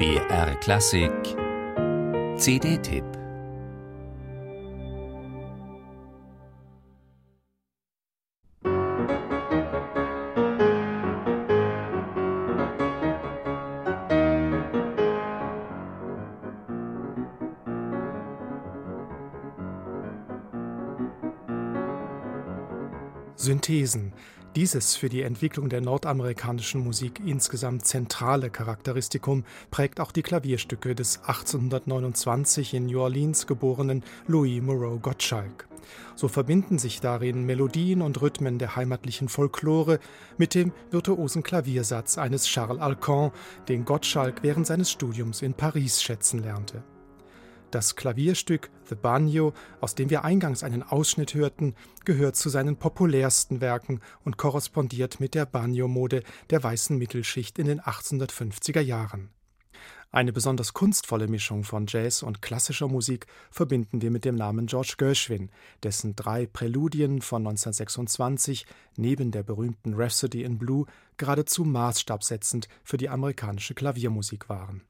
BR Klassik CD-Tipp Synthesen. Dieses für die Entwicklung der nordamerikanischen Musik insgesamt zentrale Charakteristikum prägt auch die Klavierstücke des 1829 in New Orleans geborenen Louis Moreau Gottschalk. So verbinden sich darin Melodien und Rhythmen der heimatlichen Folklore mit dem virtuosen Klaviersatz eines Charles Alcan, den Gottschalk während seines Studiums in Paris schätzen lernte. Das Klavierstück The Banjo, aus dem wir eingangs einen Ausschnitt hörten, gehört zu seinen populärsten Werken und korrespondiert mit der Banjo-Mode der weißen Mittelschicht in den 1850er Jahren. Eine besonders kunstvolle Mischung von Jazz und klassischer Musik verbinden wir mit dem Namen George Gershwin, dessen drei Präludien von 1926 neben der berühmten Rhapsody in Blue geradezu maßstabsetzend für die amerikanische Klaviermusik waren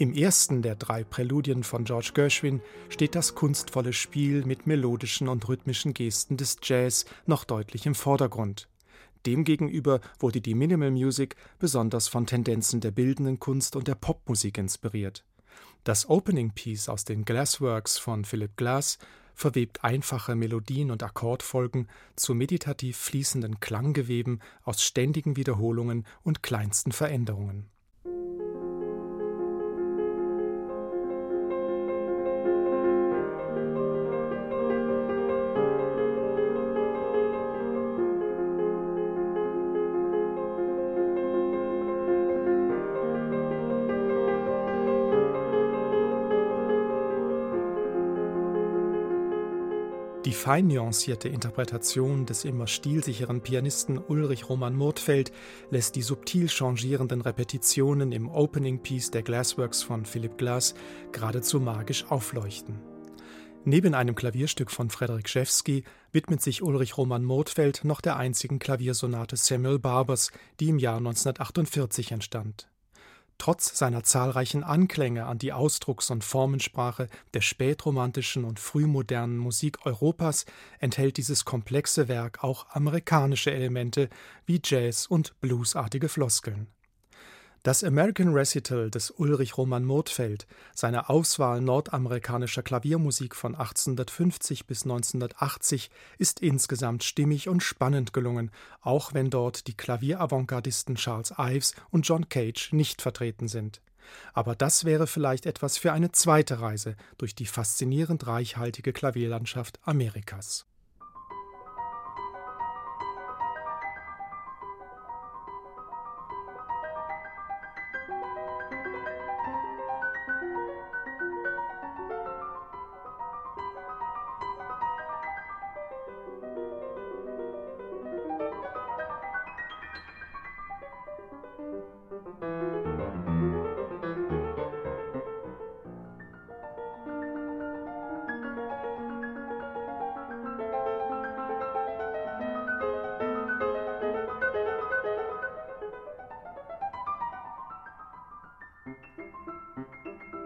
Im ersten der drei Präludien von George Gershwin steht das kunstvolle Spiel mit melodischen und rhythmischen Gesten des Jazz noch deutlich im Vordergrund. Demgegenüber wurde die Minimal Music besonders von Tendenzen der bildenden Kunst und der Popmusik inspiriert. Das Opening Piece aus den Glassworks von Philip Glass verwebt einfache Melodien und Akkordfolgen zu meditativ fließenden Klanggeweben aus ständigen Wiederholungen und kleinsten Veränderungen. Die fein nuancierte Interpretation des immer stilsicheren Pianisten Ulrich Roman Murtfeld lässt die subtil changierenden Repetitionen im Opening Piece der Glassworks von Philip Glass geradezu magisch aufleuchten. Neben einem Klavierstück von Frederik Schewski widmet sich Ulrich Roman Murtfeld noch der einzigen Klaviersonate Samuel Barbers, die im Jahr 1948 entstand. Trotz seiner zahlreichen Anklänge an die Ausdrucks- und Formensprache der spätromantischen und frühmodernen Musik Europas enthält dieses komplexe Werk auch amerikanische Elemente wie Jazz und bluesartige Floskeln das American Recital des Ulrich Roman Murtfeld, seine Auswahl nordamerikanischer Klaviermusik von 1850 bis 1980, ist insgesamt stimmig und spannend gelungen, auch wenn dort die Klavieravantgardisten Charles Ives und John Cage nicht vertreten sind. Aber das wäre vielleicht etwas für eine zweite Reise durch die faszinierend reichhaltige Klavierlandschaft Amerikas Thank you.